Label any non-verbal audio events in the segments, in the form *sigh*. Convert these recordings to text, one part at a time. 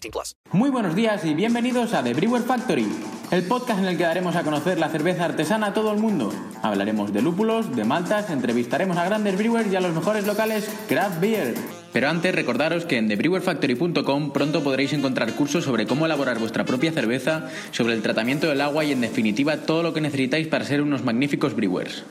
18 plus. Muy buenos días y bienvenidos a The Brewer Factory, el podcast en el que daremos a conocer la cerveza artesana a todo el mundo. Hablaremos de lúpulos, de maltas, entrevistaremos a grandes brewers y a los mejores locales craft beer. Pero antes recordaros que en thebrewerfactory.com pronto podréis encontrar cursos sobre cómo elaborar vuestra propia cerveza, sobre el tratamiento del agua y en definitiva todo lo que necesitáis para ser unos magníficos brewers.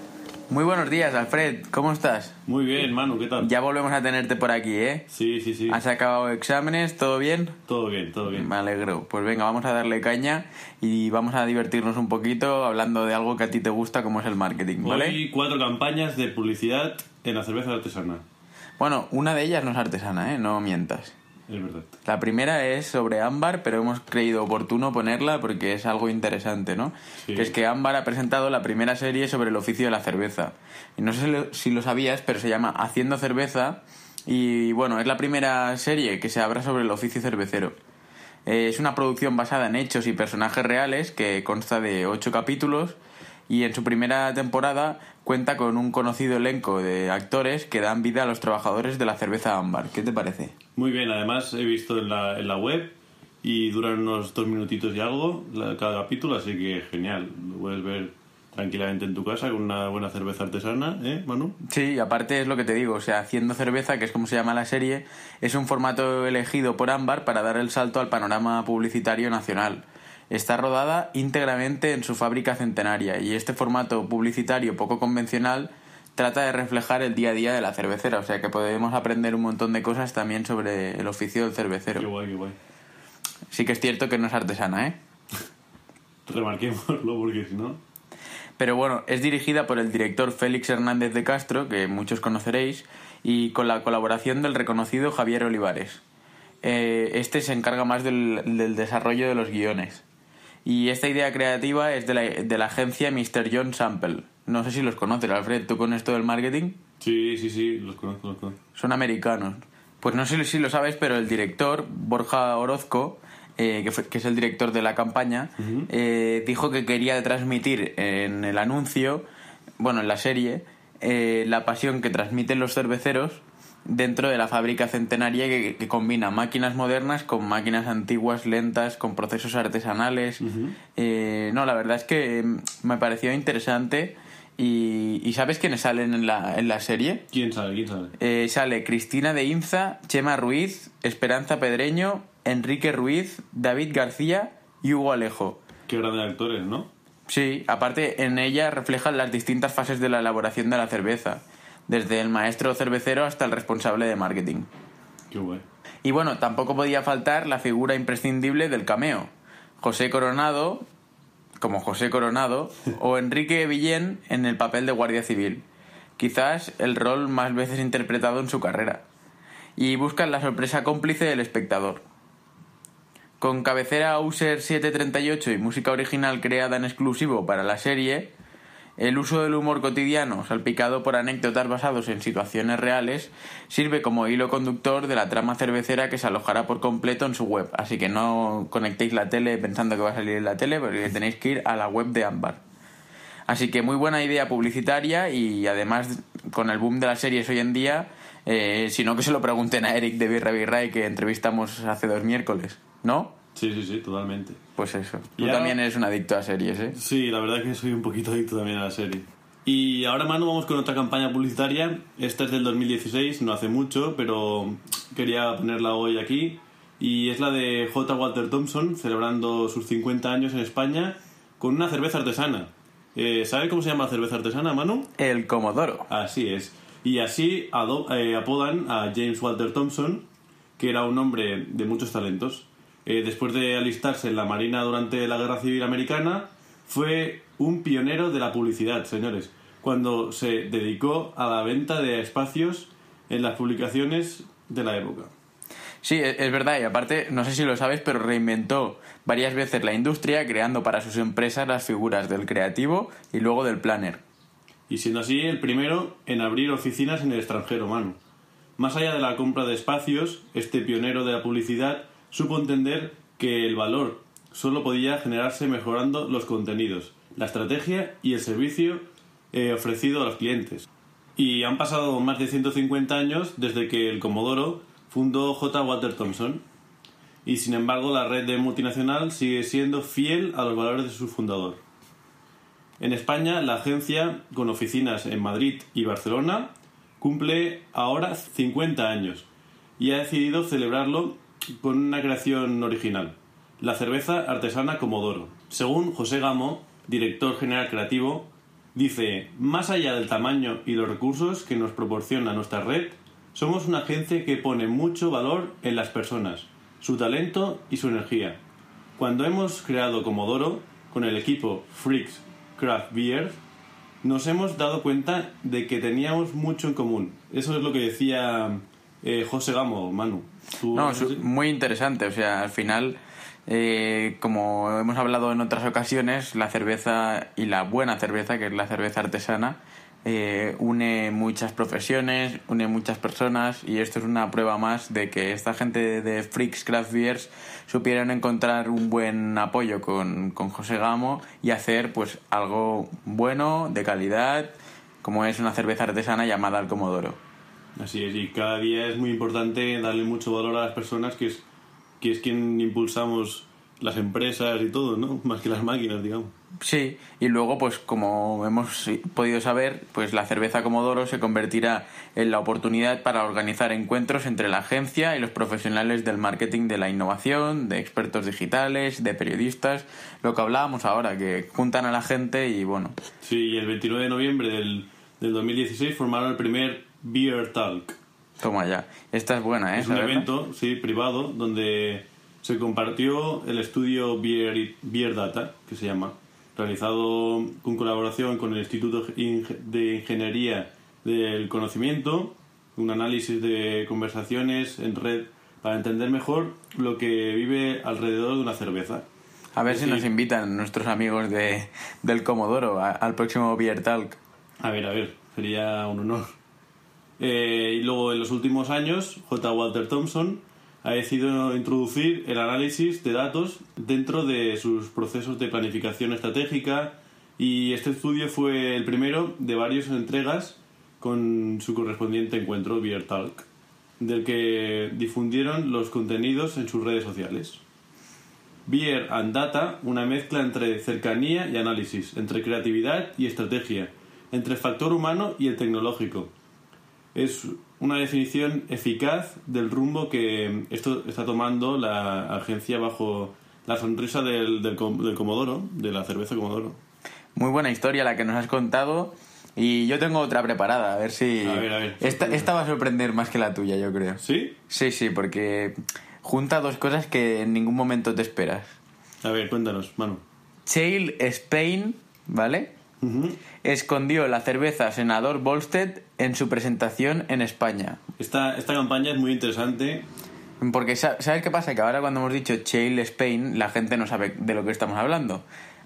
Muy buenos días, Alfred. ¿Cómo estás? Muy bien, Manu, ¿qué tal? Ya volvemos a tenerte por aquí, ¿eh? Sí, sí, sí. ¿Has acabado exámenes? ¿Todo bien? Todo bien, todo bien. Me alegro. Pues venga, vamos a darle caña y vamos a divertirnos un poquito hablando de algo que a ti te gusta como es el marketing, ¿vale? Hoy cuatro campañas de publicidad en la cerveza artesana. Bueno, una de ellas no es artesana, ¿eh? No mientas. Es verdad. La primera es sobre Ámbar, pero hemos creído oportuno ponerla porque es algo interesante, ¿no? Sí. Que es que Ámbar ha presentado la primera serie sobre el oficio de la cerveza. Y no sé si lo- si lo sabías, pero se llama Haciendo Cerveza. Y bueno, es la primera serie que se habla sobre el oficio cervecero. Eh, es una producción basada en hechos y personajes reales que consta de ocho capítulos y en su primera temporada cuenta con un conocido elenco de actores que dan vida a los trabajadores de la cerveza ámbar. ¿Qué te parece? Muy bien, además he visto en la, en la web y duran unos dos minutitos y algo cada capítulo, así que genial. Lo puedes ver tranquilamente en tu casa con una buena cerveza artesana, ¿eh, Manu? Sí, aparte es lo que te digo, o sea, haciendo cerveza, que es como se llama la serie, es un formato elegido por Ámbar para dar el salto al panorama publicitario nacional. Está rodada íntegramente en su fábrica centenaria y este formato publicitario poco convencional trata de reflejar el día a día de la cervecera, o sea que podemos aprender un montón de cosas también sobre el oficio del Qué cervecero. guay, qué guay. Sí que es cierto que no es artesana, ¿eh? *laughs* Remarquémoslo porque si no... Pero bueno, es dirigida por el director Félix Hernández de Castro, que muchos conoceréis, y con la colaboración del reconocido Javier Olivares. Eh, este se encarga más del, del desarrollo de los guiones. Y esta idea creativa es de la, de la agencia Mr. John Sample. No sé si los conoces, Alfred, ¿tú con esto del marketing? Sí, sí, sí, los conozco, los conozco. Son americanos. Pues no sé si lo sabes, pero el director, Borja Orozco, eh, que, fue- que es el director de la campaña, eh, dijo que quería transmitir en el anuncio, bueno, en la serie, eh, la pasión que transmiten los cerveceros dentro de la fábrica centenaria que, que combina máquinas modernas con máquinas antiguas, lentas, con procesos artesanales. Eh, no, la verdad es que mm, me pareció interesante. Y, ¿y sabes quiénes salen en la, en la serie? ¿Quién sabe, quién sabe? Eh, sale Cristina de Inza, Chema Ruiz, Esperanza Pedreño, Enrique Ruiz, David García y Hugo Alejo. Qué grandes actores, ¿no? Sí, aparte en ella reflejan las distintas fases de la elaboración de la cerveza, desde el maestro cervecero hasta el responsable de marketing. Qué guay. Y bueno, tampoco podía faltar la figura imprescindible del cameo. José Coronado, como José Coronado, *laughs* o Enrique Villén en el papel de guardia civil. Quizás el rol más veces interpretado en su carrera. Y buscan la sorpresa cómplice del espectador. Con cabecera User 738 y música original creada en exclusivo para la serie, El uso del humor cotidiano, salpicado por anécdotas basados en situaciones reales, sirve como hilo conductor de la trama cervecera que se alojará por completo en su web. Así que no conectéis la tele pensando que va a salir en la tele, porque tenéis que ir a la web de Ámbar. Así que muy buena idea publicitaria y además con el boom de las series hoy en día, eh, si no que se lo pregunten a Eric de Birra que entrevistamos hace dos miércoles, ¿no? Sí, sí, sí, totalmente. Pues eso. Tú también eres un adicto a series, ¿eh? Sí, la verdad que soy un poquito adicto también a la serie. Y ahora, Manu, vamos con otra campaña publicitaria. Esta es del 2016, no hace mucho, pero quería ponerla hoy aquí. Y es la de J. Walter Thompson, celebrando sus 50 años en España con una cerveza artesana. Eh, ¿Sabe cómo se llama la cerveza artesana, Manu? El Comodoro. Así es. Y así eh, apodan a James Walter Thompson, que era un hombre de muchos talentos. Eh, después de alistarse en la Marina durante la Guerra Civil Americana, fue un pionero de la publicidad, señores, cuando se dedicó a la venta de espacios en las publicaciones de la época. Sí, e- es verdad, y aparte, no sé si lo sabes, pero reinventó varias veces la industria creando para sus empresas las figuras del creativo y luego del planner. y siendo así el primero en abrir oficinas en el extranjero, Manu. Más allá de la compra de espacios, este pionero de la publicidad supo entender que el valor solo podía generarse mejorando los contenidos, la estrategia y el servicio eh, ofrecido a los clientes. Y han pasado más de 150 años desde que el Comodoro fundó J. Walter Thompson. Y sin embargo, la red de multinacional sigue siendo fiel a los valores de su fundador. En España, la agencia, con oficinas en Madrid y Barcelona, cumple ahora 50 años y ha decidido celebrarlo con una creación original, la cerveza artesana Comodoro. Según José Gamo, director general creativo, dice, más allá del tamaño y los recursos que nos proporciona nuestra red, somos una agencia que pone mucho valor en las personas, su talento y su energía. Cuando hemos creado Comodoro, con el equipo Freaks Craft Beer, nos hemos dado cuenta de que teníamos mucho en común. Eso es lo que decía eh, José Gamo, Manu. ¿Tú- No, muy interesante. O sea, al final, eh, como hemos hablado en otras ocasiones, la cerveza y la buena cerveza, que es la cerveza artesana, eh, une muchas profesiones, une muchas personas y esto es una prueba más de que esta gente de Freaks Craft Beers supieron encontrar un buen apoyo con, con José Gamo y hacer pues algo bueno, de calidad, como es una cerveza artesana llamada el Comodoro. Así es, y cada día es muy importante darle mucho valor a las personas, que es, que es quien impulsamos las empresas y todo, ¿no? Más que las máquinas, digamos. Sí, y luego, pues como hemos podido saber, pues la cerveza Comodoro se convertirá en la oportunidad para organizar encuentros entre la agencia y los profesionales del marketing de la innovación, de expertos digitales, de periodistas, lo que hablábamos ahora, que juntan a la gente y bueno, Sí, y el 29 de noviembre del, del 2016 formaron el primer Beer Talk. toma ya. Esta es buena, ¿eh? Es un evento, sí, privado, donde se compartió el estudio Beer, Beer Data, que se llama, realizado con colaboración con el Instituto de Ingeniería del Conocimiento, un análisis de conversaciones en red para entender mejor lo que vive alrededor de una cerveza. A ver si nos invitan nuestros amigos de, del Comodoro a- al próximo Beer Talk. A ver, a ver, sería un honor. Eh, y luego en los últimos años, J. Walter Thompson ha decidido introducir el análisis de datos dentro de sus procesos de planificación estratégica y este estudio fue el primero de varias entregas con su correspondiente encuentro, Beer Talk, del que difundieron los contenidos en sus redes sociales. Beer and Data, una mezcla entre cercanía y análisis, entre creatividad y estrategia, entre el factor humano y el tecnológico. Es una definición eficaz del rumbo que esto está tomando la agencia bajo la sonrisa del, del, del Comodoro, de la cerveza Comodoro. Muy buena historia la que nos has contado. Y yo tengo otra preparada, a ver si. A ver, a ver, Esta, esta va a sorprender más que la tuya, yo creo. ¿Sí? Sí, sí, porque junta dos cosas que en ningún momento te esperas. A ver, cuéntanos, Manu. Chail Spain, ¿vale? Escondió la cerveza Senador Volstead en su presentación en España. esta, esta campaña es muy interesante. Porque, sa- ¿sabes qué pasa? Que ahora cuando hemos dicho Chail Spain, la gente no sabe de lo que estamos hablando.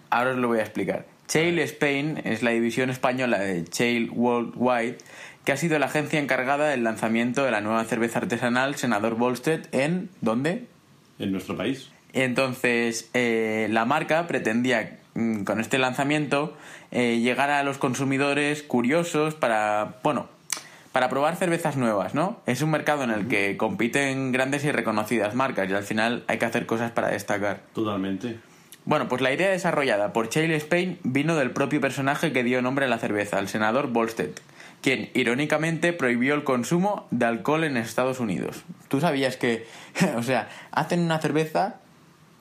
Ahora os lo voy a explicar. Chale Spain es la división española de Chale Worldwide, que ha sido la agencia encargada del lanzamiento de la nueva cerveza artesanal Senador Volstead en... ¿dónde? En nuestro país. Entonces, eh, la marca pretendía con este lanzamiento eh, llegar a los consumidores curiosos para, bueno, para probar cervezas nuevas, ¿no? Es un mercado en el que compiten grandes y reconocidas marcas y al final hay que hacer cosas para destacar. Totalmente. Bueno, pues la idea desarrollada por Chale Spain vino del propio personaje que dio nombre a la cerveza, el senador Volstead, quien irónicamente prohibió el consumo de alcohol en Estados Unidos. ¿Tú sabías que, *laughs* o sea, hacen una cerveza,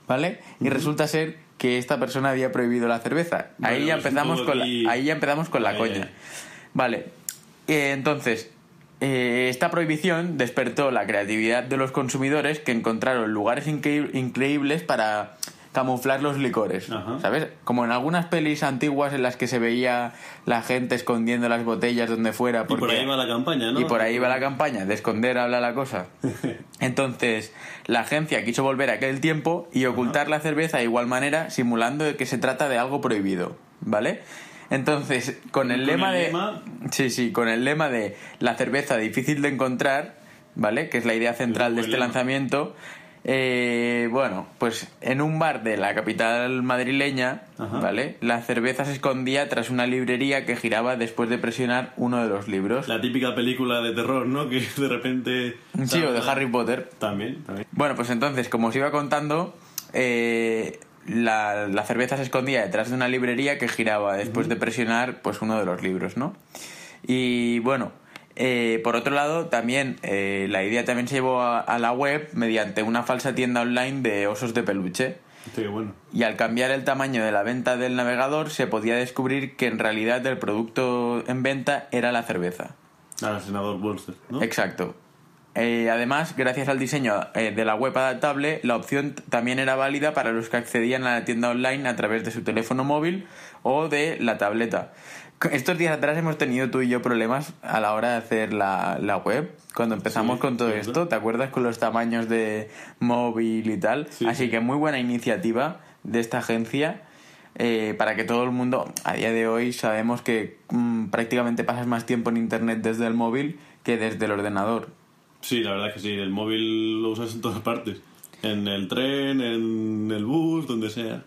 ¿vale? Y resulta ser que esta persona había prohibido la cerveza. ahí ya es un empezamos con la, ahí ya empezamos con la Ay, coña. Vale. Eh, entonces, eh, esta prohibición despertó la creatividad de los consumidores que encontraron lugares increí- increíbles para camuflar los licores, Ajá. ¿sabes? Como en algunas pelis antiguas en las que se veía la gente escondiendo las botellas donde fuera. Y por porque- ahí va la campaña, ¿no? y por ahí va la campaña, de esconder habla la cosa. *laughs* Entonces, la agencia quiso volver a aquel tiempo y ocultar la cerveza de igual manera, simulando que se trata de algo prohibido, ¿vale? Entonces, con el Con lema el de... lema- Sí, sí, con el lema de la cerveza difícil de encontrar, ¿vale? Que es la idea central de este lema. lanzamiento. Eh, bueno, pues en un bar de la capital madrileña, Ajá. ¿vale? La cerveza se escondía tras una librería que giraba después de presionar uno de los libros. La típica película de terror, ¿no? Que de repente... Sí, o de Harry Potter. También, también. Bueno, pues entonces, como os iba contando, eh, la, la cerveza se escondía detrás de una librería que giraba después de presionar pues uno de los libros, ¿no? Y bueno, eh, por otro lado, también eh, la idea también se llevó a, a la web mediante una falsa tienda online de osos de peluche. Sí, bueno. Y al cambiar el tamaño de la venta del navegador se podía descubrir que en realidad el producto en venta era la cerveza. Al senador Bolster, ¿no? Exacto. Eh, además, gracias al diseño eh, de la web adaptable, la opción también era válida para los que accedían a la tienda online a través de su teléfono móvil o de la tableta. *laughs* Estos días atrás hemos tenido tú y yo problemas a la hora de hacer la, la web. Cuando empezamos Sí, con todo esto, ¿te acuerdas con los tamaños de móvil y tal? Sí, Así sí. que muy buena iniciativa de esta agencia eh, para que todo el mundo, a día de hoy sabemos que mm, prácticamente pasas más tiempo en internet desde el móvil que desde el ordenador. Sí, la verdad que sí. El móvil lo usas en todas partes. En el tren, en el bus, donde sea.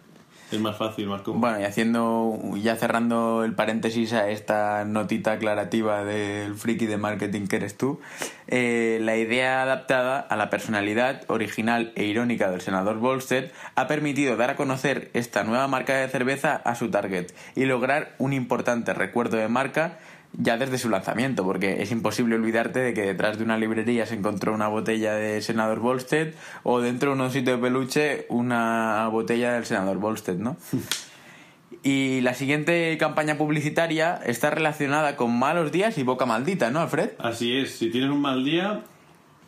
Es más fácil, más cómodo. Bueno, y haciendo, ya cerrando el paréntesis a esta notita aclarativa del friki de marketing que eres tú, eh, la idea adaptada a la personalidad original e irónica del senador Volstead ha permitido dar a conocer esta nueva marca de cerveza a su target y lograr un importante recuerdo de marca ya desde su lanzamiento, porque es imposible olvidarte de que detrás de una librería se encontró una botella de senador Volstead o dentro de un osito de peluche una botella del senador Volstead, ¿no? *laughs* Y la siguiente campaña publicitaria está relacionada con malos días y boca maldita, ¿no, Alfred? Así es, si tienes un mal día,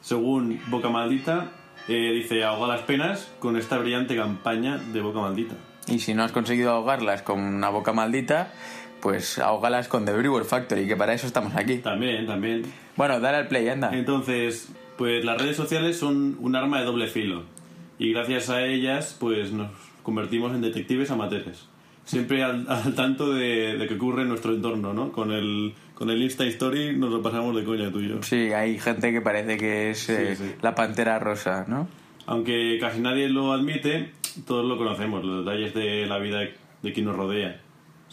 según Boca Maldita, eh, dice ahoga las penas con esta brillante campaña de Boca Maldita. Y si no has conseguido ahogarlas con una boca maldita, pues ahogalas con The Brewer Factory, que para eso estamos aquí. También, también. Bueno, dale al play, anda. Entonces, pues las redes sociales son un arma de doble filo. Y gracias a ellas, pues nos convertimos en detectives amateurs. Siempre al, *laughs* al tanto de, de que ocurre en nuestro entorno, ¿no? Con el, con el Insta Story nos lo pasamos de coña tú y yo. Sí, hay gente que parece que es eh, sí. la pantera rosa, ¿no? Aunque casi nadie lo admite, todos lo conocemos, los detalles de la vida de quien nos rodea,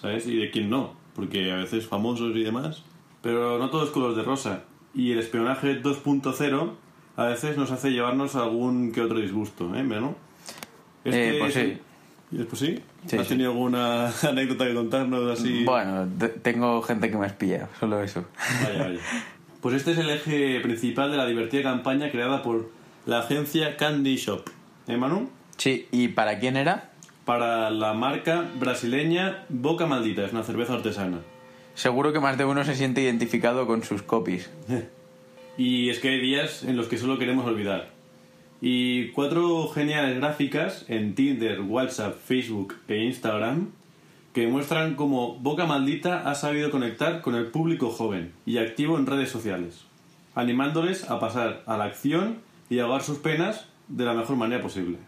¿sabes? Y de quien no, porque a veces famosos y demás. Pero no todo es color de rosa. Y el espionaje 2.0 a veces nos hace llevarnos algún que otro disgusto, ¿eh, ¿no? Eh, pues sí. ¿Pues sí? Sí, ¿Has sí. tenido alguna *laughs* anécdota que contarnos así? Bueno, te- tengo gente que me espía, solo eso. Vaya, vaya. Pues este es el eje principal de la divertida campaña creada por la agencia Candy Shop. ¿Eh, Manu? Sí, ¿y para quién era? Para la marca brasileña Boca Maldita, es una cerveza artesana. Seguro que más de uno se siente identificado con sus copies. *laughs* Y es que hay días en los que solo queremos olvidar. Y cuatro geniales gráficas en Tinder, WhatsApp, Facebook e Instagram que muestran cómo Boca Maldita ha sabido conectar con el público joven y activo en redes sociales, animándoles a pasar a la acción y ahogar sus penas de la mejor manera posible.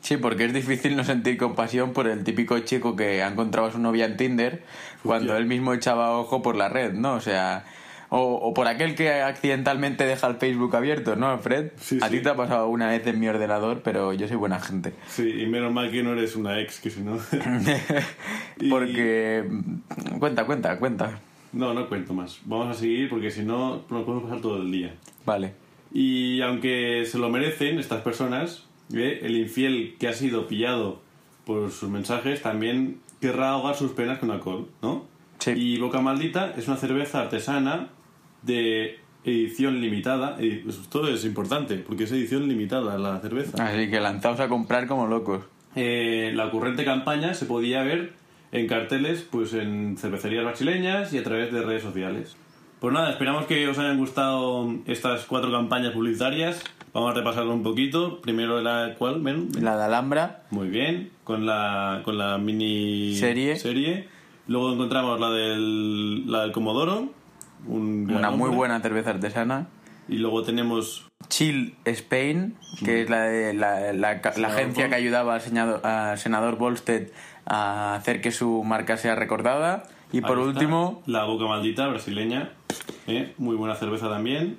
Sí, porque es difícil no sentir compasión por el típico chico que ha encontrado a su novia en Tinder cuando él mismo echaba ojo por la red, ¿no? O sea, o, o por aquel que accidentalmente deja el Facebook abierto, ¿no, Fred? Sí, a sí. ti te ha pasado una vez en mi ordenador, pero yo soy buena gente. Sí, y menos mal que no eres una ex, que si no... *laughs* Y- Porque... Cuenta, cuenta, cuenta. No, no cuento más. Vamos a seguir porque si no nos podemos pasar todo el día. Vale. Y aunque se lo merecen estas personas, ¿eh? el infiel que ha sido pillado por sus mensajes también querrá ahogar sus penas con alcohol, ¿no? Sí. Y Boca Maldita es una cerveza artesana de edición limitada. y Esto es importante porque es edición limitada la cerveza. Así que lanzaos a comprar como locos. Eh, la ocurrente campaña se podía ver en carteles pues en cervecerías brasileñas y a través de redes sociales. Pues nada, esperamos que os hayan gustado estas cuatro campañas publicitarias. Vamos a repasarlo un poquito. Primero la Men? La de Alhambra, Muy bien, con la, con la mini Serie. serie. Luego encontramos la del, la del Comodoro. Un una muy nombre. buena cerveza artesana. Y luego tenemos Chill Spain, que es la, de, la, la- la Senador agencia que ayudaba al, al senador Volstead a hacer que su marca sea recordada. Y por está, último, La Boca Maldita brasileña. ¿eh? Muy buena cerveza también.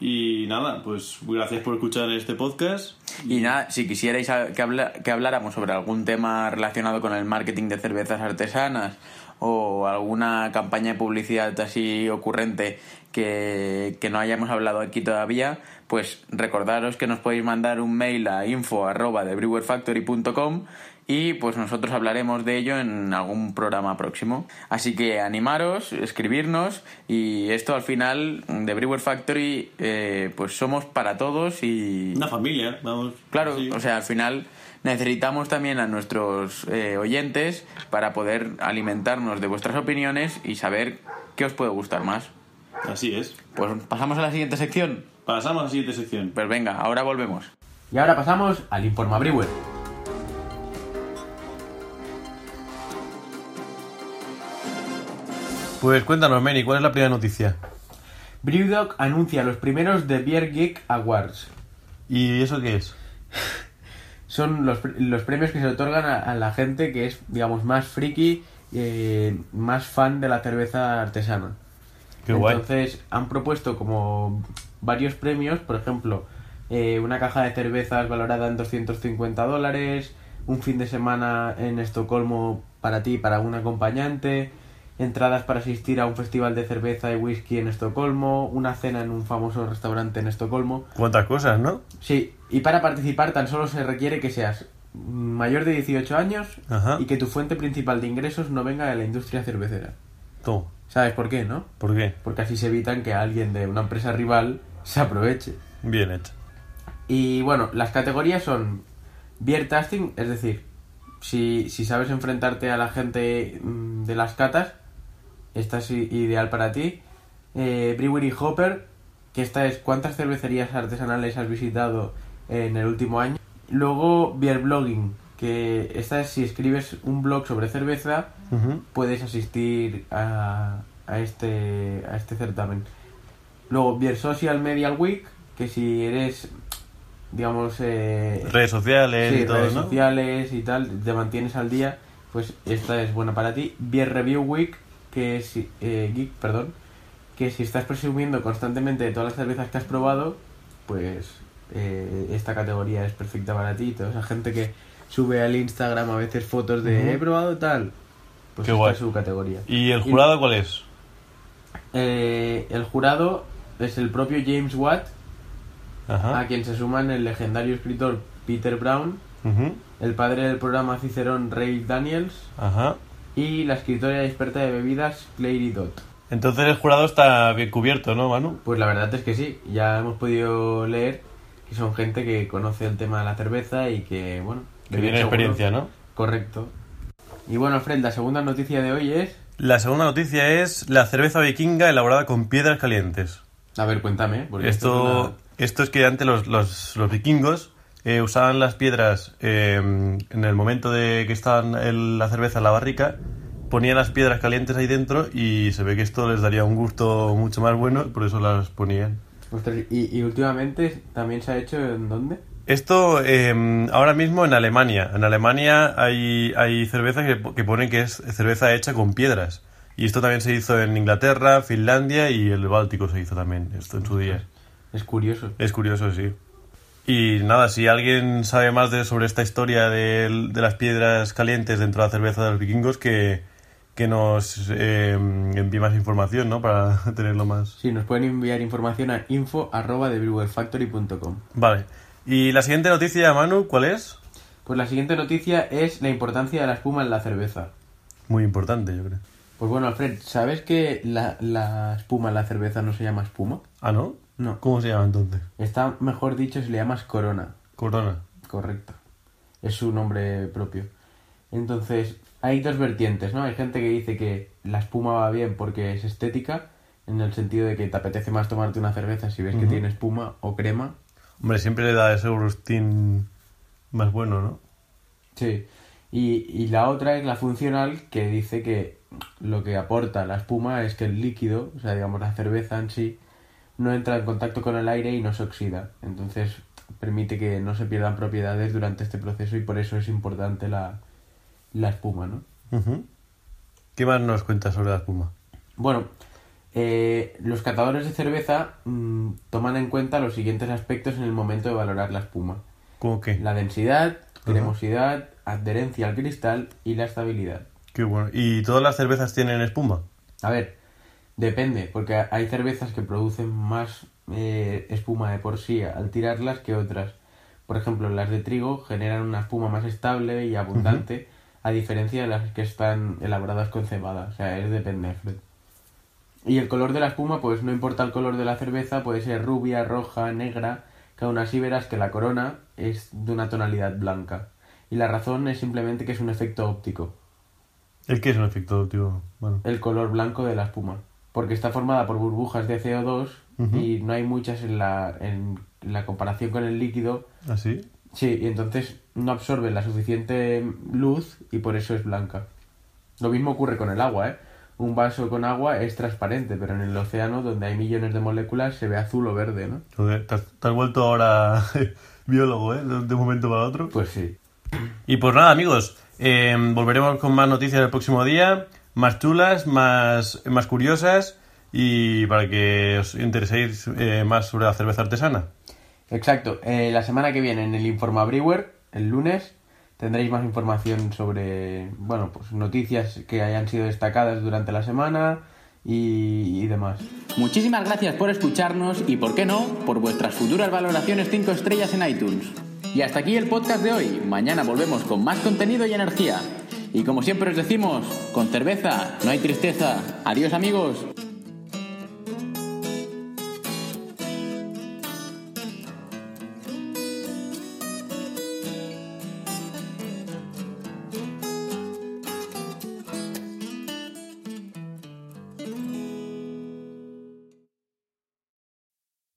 Y nada, pues gracias por escuchar este podcast. y nada, si quisierais que, habla- que habláramos sobre algún tema relacionado con el marketing de cervezas artesanas o alguna campaña de publicidad así ocurrente que, que no hayamos hablado aquí todavía, pues recordaros que nos podéis mandar un mail a info arroba de brewerfactory.com y pues nosotros hablaremos de ello en algún programa próximo. Así que animaros, escribirnos y esto al final de Brewer Factory eh, pues somos para todos y Una familia, vamos. Claro, Sí. o sea, al final necesitamos también a nuestros eh, oyentes para poder alimentarnos de vuestras opiniones y saber qué os puede gustar más. Así es. Pues pasamos a la siguiente sección. Pasamos a la siguiente sección. Pues venga, ahora volvemos. Y ahora pasamos al Informa Brewer. Pues cuéntanos, Meni, ¿cuál es la primera noticia? Brewdog anuncia los primeros The Beer Geek Awards. ¿Y eso qué es? *laughs* Son los, los premios que se otorgan a, a la gente que es, digamos, más friki, eh, más fan de la cerveza artesana. Qué guay. Entonces han propuesto como varios premios, por ejemplo, eh, una caja de cervezas valorada en 250 dólares, un fin de semana en Estocolmo para ti y para un acompañante, entradas para asistir a un festival de cerveza y whisky en Estocolmo, una cena en un famoso restaurante en Estocolmo. Cuántas cosas, ¿no? Sí, y para participar tan solo se requiere que seas mayor de 18 años Ajá. y que tu fuente principal de ingresos no venga de la industria cervecera. Tú. ¿Sabes por qué, no? ¿Por qué? porque así se evitan que alguien de una empresa rival se aproveche. Bien hecho. Y bueno, las categorías son beer tasting, es decir, si, si sabes enfrentarte a la gente mm, de las catas, esta es ideal para ti. Eh, brewery hopper, que esta es cuántas cervecerías artesanales has visitado en el último año. Luego beer blogging, que esta es si escribes un blog sobre cerveza, puedes asistir a, a este a este certamen. Luego Beer Social Media Week, que si eres digamos eh, Redes sociales sí, y todo, redes ¿no? sociales y tal, te mantienes al día, pues esta es buena para ti. Beer Review Week, que es eh, geek, perdón, que si estás presumiendo constantemente de todas las cervezas que has probado, pues eh, esta categoría es perfecta para ti. Toda esa gente que sube al Instagram a veces fotos de he probado tal, pues Qué esta guay. es su categoría. ¿Y el jurado cuál es? Eh, el jurado es el propio James Watt, Ajá. a quien se suman el legendario escritor Peter Brown, el padre del programa Cicerón Ray Daniels Ajá. Y la escritora y experta de bebidas Clary Dot. Entonces el jurado está bien cubierto, ¿no, Manu? Pues la verdad es que sí, ya hemos podido leer que son gente que conoce el tema de la cerveza y que, bueno, Que tiene experiencia, ¿no? Correcto. Y bueno, Fred, la segunda noticia de hoy es... La segunda noticia es la cerveza vikinga elaborada con piedras calientes. A ver, cuéntame. Porque esto, Esto, es una- esto es que antes los, los, los vikingos eh, usaban las piedras eh, en el momento de que estaban el- la cerveza en la barrica, ponían las piedras calientes ahí dentro y se ve que esto les daría un gusto mucho más bueno, por eso las ponían. Ostras, y, y últimamente también se ha hecho en dónde? Esto eh, ahora mismo en Alemania. En Alemania hay, hay cerveza que, que ponen que es cerveza hecha con piedras. Y esto también se hizo en Inglaterra, Finlandia y el Báltico se hizo también, esto en su día. Es curioso. Es curioso, sí. Y nada, si alguien sabe más de, sobre esta historia de, de las piedras calientes dentro de la cerveza de los vikingos, que, que nos eh, envíe más información, ¿no? Para *laughs* tenerlo más. Sí, nos pueden enviar información a info.thebrewfactory.com. Vale. Y la siguiente noticia, Manu, ¿cuál es? Pues la siguiente noticia es la importancia de la espuma en la cerveza. Muy importante, yo creo. Pues bueno, Alfred, ¿sabes que la, la espuma en la cerveza no se llama espuma? Ah, ¿no? No. ¿Cómo se llama entonces? Está mejor dicho si le llamas corona. Corona. Correcto. Es su nombre propio. Entonces, hay dos vertientes, ¿no? Hay gente que dice que la espuma va bien porque es estética, en el sentido de que te apetece más tomarte una cerveza si ves que tiene espuma o crema. Hombre, siempre le da ese gustín más bueno, ¿no? Sí. Y, y la otra es la funcional, que dice que lo que aporta la espuma es que el líquido, o sea, digamos la cerveza en sí, no entra en contacto con el aire y no se oxida. Entonces permite que no se pierdan propiedades durante este proceso y por eso es importante la, la espuma, ¿no? ¿Qué más nos cuentas sobre la espuma? Bueno, eh, los catadores de cerveza mm, toman en cuenta los siguientes aspectos en el momento de valorar la espuma. ¿Cómo qué? La densidad, cremosidad, adherencia al cristal y la estabilidad. Qué bueno. ¿Y todas las cervezas tienen espuma? A ver, depende, porque hay cervezas que producen más eh, espuma de por sí al tirarlas que otras. Por ejemplo, las de trigo generan una espuma más estable y abundante, a diferencia de las que están elaboradas con cebada. O sea, es depende, Fred. Y el color de la espuma, pues no importa el color de la cerveza, puede ser rubia, roja, negra, que aún así verás que la corona es de una tonalidad blanca. Y la razón es simplemente que es un efecto óptico. ¿El qué es un efecto óptico? Bueno. el color blanco de la espuma. Porque está formada por burbujas de CO2 y no hay muchas en la, en la comparación con el líquido. ¿Así? Sí, y entonces no absorbe la suficiente luz y por eso es blanca. Lo mismo ocurre con el agua, ¿eh? Un vaso con agua es transparente, pero en el océano, donde hay millones de moléculas, se ve azul o verde, ¿no? Joder, te has, te has vuelto ahora *laughs* biólogo, ¿eh? De de un momento para otro. Pues sí. Y pues nada, amigos, eh, volveremos con más noticias el próximo día, más chulas, más, más curiosas y para que os intereséis eh, más sobre la cerveza artesana. Exacto. Eh, la semana que viene en el Informa Brewer, el lunes, tendréis más información sobre, bueno, pues noticias que hayan sido destacadas durante la semana y, y demás. Muchísimas gracias por escucharnos y, por qué no, por vuestras futuras valoraciones 5 estrellas en iTunes. Y hasta aquí el podcast de hoy. Mañana volvemos con más contenido y energía. Y como siempre os decimos, con cerveza no hay tristeza. Adiós amigos.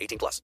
18 plus.